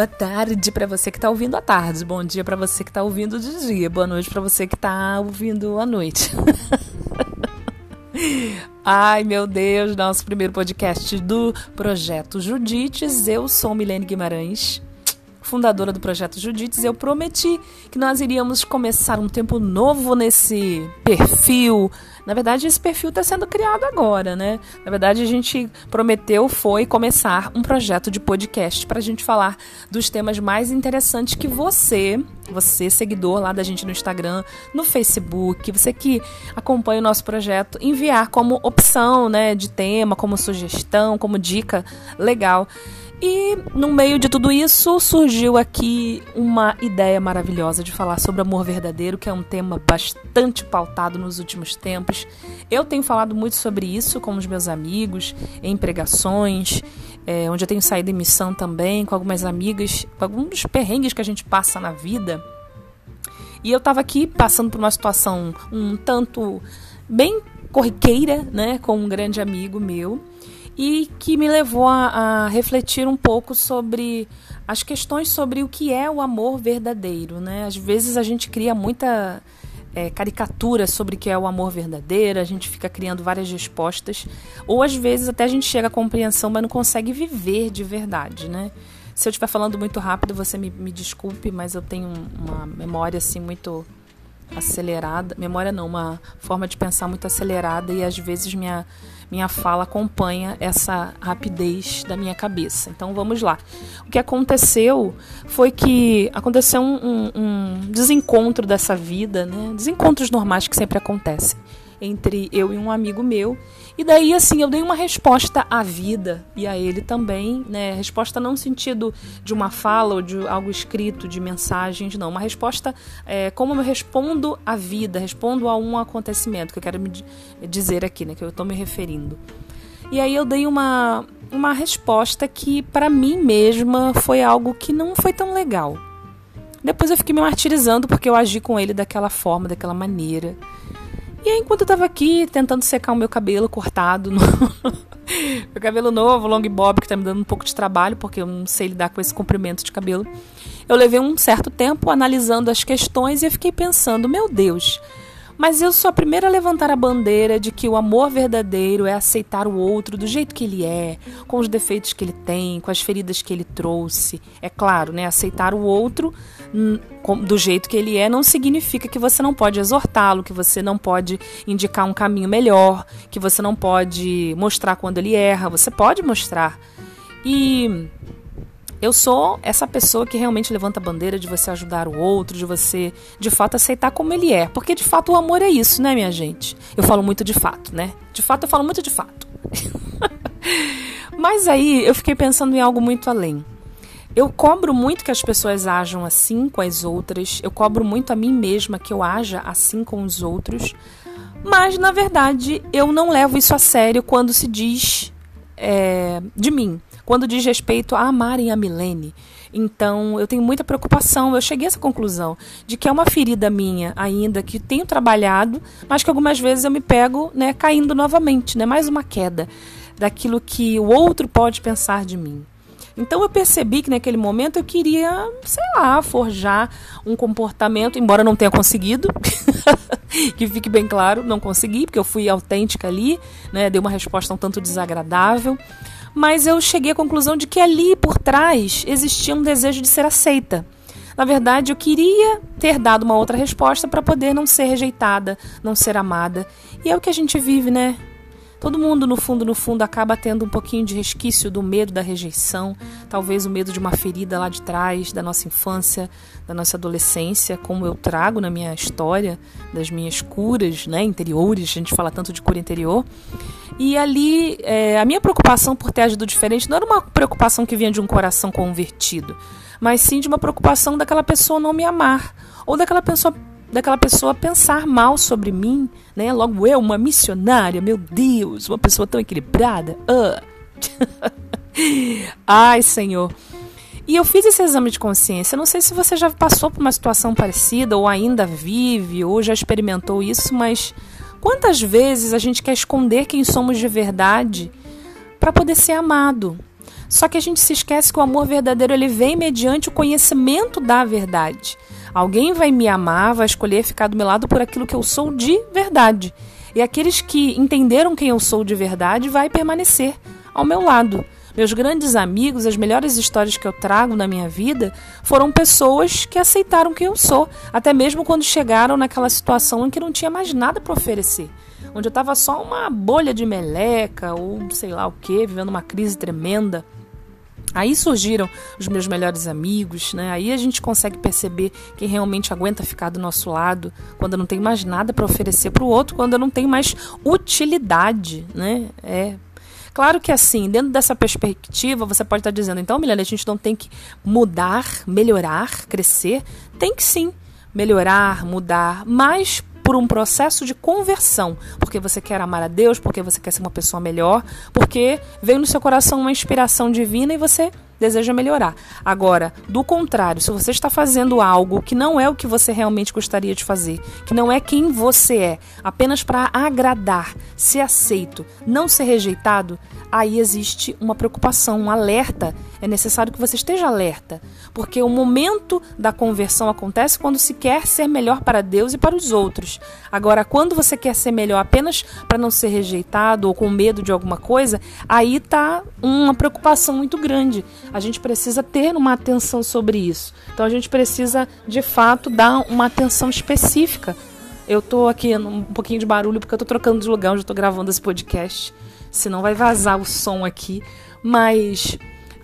boa tarde para você que está ouvindo à tarde, bom dia para você que está ouvindo de dia, boa noite para você que está ouvindo à noite. Ai, meu Deus, nosso primeiro podcast do Projeto Judites. Eu sou Milene Guimarães fundadora do projeto Judites, eu prometi que nós iríamos começar um tempo novo nesse perfil. Na verdade, esse perfil está sendo criado agora, né? Na verdade, a gente prometeu foi começar um projeto de podcast para a gente falar dos temas mais interessantes que você, você seguidor lá da gente no Instagram, no Facebook, você que acompanha o nosso projeto, enviar como opção, né, de tema, como sugestão, como dica legal. E no meio de tudo isso surgiu aqui uma ideia maravilhosa de falar sobre amor verdadeiro, que é um tema bastante pautado nos últimos tempos. Eu tenho falado muito sobre isso com os meus amigos, em pregações, é, onde eu tenho saído em missão também, com algumas amigas, com alguns perrengues que a gente passa na vida. E eu estava aqui passando por uma situação um tanto bem corriqueira, né, com um grande amigo meu e que me levou a, a, refletir um pouco sobre as questões sobre o que é o amor verdadeiro. Né? Às vezes a gente cria muita é, caricatura sobre o que é o amor verdadeiro, a gente fica criando várias respostas, ou às vezes até a gente chega à compreensão, mas não consegue viver de verdade. Né? Se eu estiver falando muito rápido, você me, me desculpe, mas eu tenho uma memória assim muito acelerada, memória não, uma forma de pensar muito acelerada e às vezes minha minha fala acompanha essa rapidez da minha cabeça. Então vamos lá. O que aconteceu foi que aconteceu um, um, desencontro dessa vida, né? Desencontros normais que sempre acontecem entre eu e um amigo meu. E daí, assim, eu dei uma resposta à vida e a ele também, né? Resposta não no sentido de uma fala ou de algo escrito, de mensagens, não. Uma resposta é, como eu respondo à vida, respondo a um acontecimento que eu quero me dizer aqui, né? Que eu estou me referindo. E aí eu dei uma, uma resposta que, para mim mesma, foi algo que não foi tão legal. Depois eu fiquei me martirizando porque eu agi com ele daquela forma, daquela maneira. E aí, enquanto eu tava aqui tentando secar o meu cabelo cortado, no... meu cabelo novo, long bob, que tá me dando um pouco de trabalho, porque eu não sei lidar com esse comprimento de cabelo, eu levei um certo tempo analisando as questões e eu fiquei pensando: meu Deus, mas eu sou a primeira a levantar a bandeira de que o amor verdadeiro é aceitar o outro do jeito que ele é, com os defeitos que ele tem, com as feridas que ele trouxe. É claro, né? Aceitar o outro do jeito que ele é não significa que você não pode exortá-lo, que você não pode indicar um caminho melhor, que você não pode mostrar quando ele erra. Você pode mostrar. E eu sou essa pessoa que realmente levanta a bandeira de você ajudar o outro, de você de fato aceitar como ele é. Porque de fato o amor é isso, né, minha gente? Eu falo muito de fato, né? De fato eu falo muito de fato. Mas aí eu fiquei pensando em algo muito além. Eu cobro muito que as pessoas ajam assim com as outras, eu cobro muito a mim mesma que eu haja assim com os outros, mas na verdade eu não levo isso a sério quando se diz é, de mim quando diz respeito a amarem a Milene. Então, eu tenho muita preocupação. Eu cheguei a essa conclusão de que é uma ferida minha ainda que tenho trabalhado, mas que algumas vezes eu me pego, né, caindo novamente, né, mais uma queda daquilo que o outro pode pensar de mim. Então eu percebi que naquele momento eu queria, sei lá, forjar um comportamento, embora não tenha conseguido, que fique bem claro, não consegui, porque eu fui autêntica ali, né, dei uma resposta um tanto desagradável mas eu cheguei à conclusão de que ali por trás existia um desejo de ser aceita. Na verdade, eu queria ter dado uma outra resposta para poder não ser rejeitada, não ser amada. E é o que a gente vive, né? Todo mundo, no fundo, no fundo, acaba tendo um pouquinho de resquício do medo da rejeição, talvez o medo de uma ferida lá de trás, da nossa infância, da nossa adolescência, como eu trago na minha história, das minhas curas né, interiores, a gente fala tanto de cura interior. E ali, é, a minha preocupação por ter agido diferente não era uma preocupação que vinha de um coração convertido, mas sim de uma preocupação daquela pessoa não me amar, ou daquela pessoa daquela pessoa pensar mal sobre mim, né? Logo eu, uma missionária, meu Deus, uma pessoa tão equilibrada. Uh. Ai, Senhor. E eu fiz esse exame de consciência. Não sei se você já passou por uma situação parecida, ou ainda vive, ou já experimentou isso, mas quantas vezes a gente quer esconder quem somos de verdade para poder ser amado? Só que a gente se esquece que o amor verdadeiro ele vem mediante o conhecimento da verdade. Alguém vai me amar, vai escolher ficar do meu lado por aquilo que eu sou de verdade. E aqueles que entenderam quem eu sou de verdade vai permanecer ao meu lado. Meus grandes amigos, as melhores histórias que eu trago na minha vida foram pessoas que aceitaram quem eu sou, até mesmo quando chegaram naquela situação em que não tinha mais nada para oferecer onde eu estava só uma bolha de meleca ou sei lá o que, vivendo uma crise tremenda. Aí surgiram os meus melhores amigos, né? Aí a gente consegue perceber quem realmente aguenta ficar do nosso lado, quando não tem mais nada para oferecer para o outro, quando não tem mais utilidade, né? É Claro que assim, dentro dessa perspectiva, você pode estar dizendo, então, Milena, a gente não tem que mudar, melhorar, crescer. Tem que sim melhorar, mudar, mas por um processo de conversão, porque você quer amar a Deus, porque você quer ser uma pessoa melhor, porque veio no seu coração uma inspiração divina e você deseja melhorar. Agora, do contrário, se você está fazendo algo que não é o que você realmente gostaria de fazer, que não é quem você é, apenas para agradar, ser aceito, não ser rejeitado, aí existe uma preocupação, um alerta. É necessário que você esteja alerta, porque o momento da conversão acontece quando se quer ser melhor para Deus e para os outros. Agora, quando você quer ser melhor apenas para não ser rejeitado ou com medo de alguma coisa, aí está uma preocupação muito grande. A gente precisa ter uma atenção sobre isso. Então, a gente precisa, de fato, dar uma atenção específica. Eu estou aqui um pouquinho de barulho porque eu estou trocando de lugar onde eu estou gravando esse podcast senão vai vazar o som aqui. Mas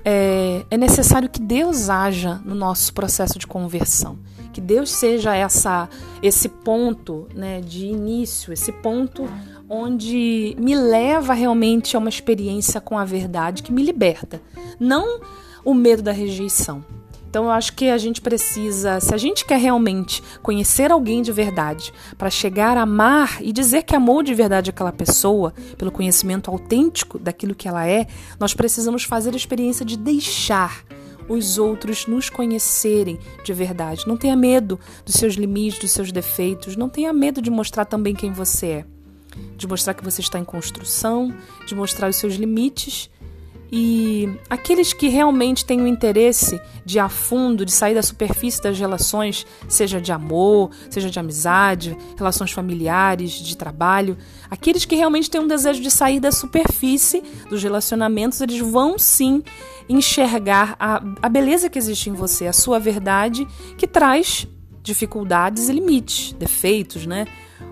é, é, necessário que Deus haja no nosso processo de conversão, que Deus seja essa, esse ponto né, de início, esse ponto onde me leva realmente a uma experiência com a verdade que me liberta, não o medo da rejeição. Então eu acho que a gente precisa, se a gente quer realmente conhecer alguém de verdade, para chegar a amar e dizer que amou de verdade aquela pessoa, pelo conhecimento autêntico daquilo que ela é, nós precisamos fazer a experiência de deixar os outros nos conhecerem de verdade. Não tenha medo dos seus limites, dos seus defeitos, não tenha medo de mostrar também quem você é. De mostrar que você está em construção, de mostrar os seus limites e aqueles que realmente têm o interesse de ir a fundo, de sair da superfície das relações, seja de amor, seja de amizade, relações familiares, de trabalho, aqueles que realmente têm um desejo de sair da superfície dos relacionamentos, eles vão sim enxergar a, a beleza que existe em você, a sua verdade, que traz dificuldades e limites, defeitos, né?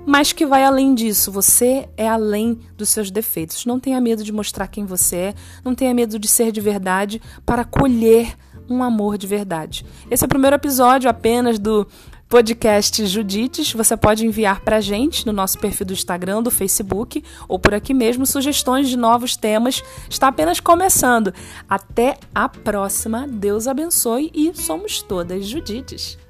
Mas que vai além disso. Você é além dos seus defeitos. Não tenha medo de mostrar quem você é, não tenha medo de ser de verdade para colher um amor de verdade. Esse é o primeiro episódio apenas do podcast Judites. Você pode enviar para gente no nosso perfil do Instagram, do Facebook ou por aqui mesmo sugestões de novos temas. Está apenas começando. Até a próxima. Deus abençoe e somos todas Judites.